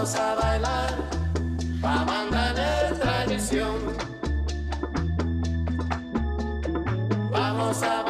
vamos a bailar, pa' mandar tradición. Vamos a bailar.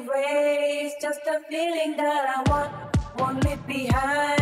It's just a feeling that I want, won't leave behind.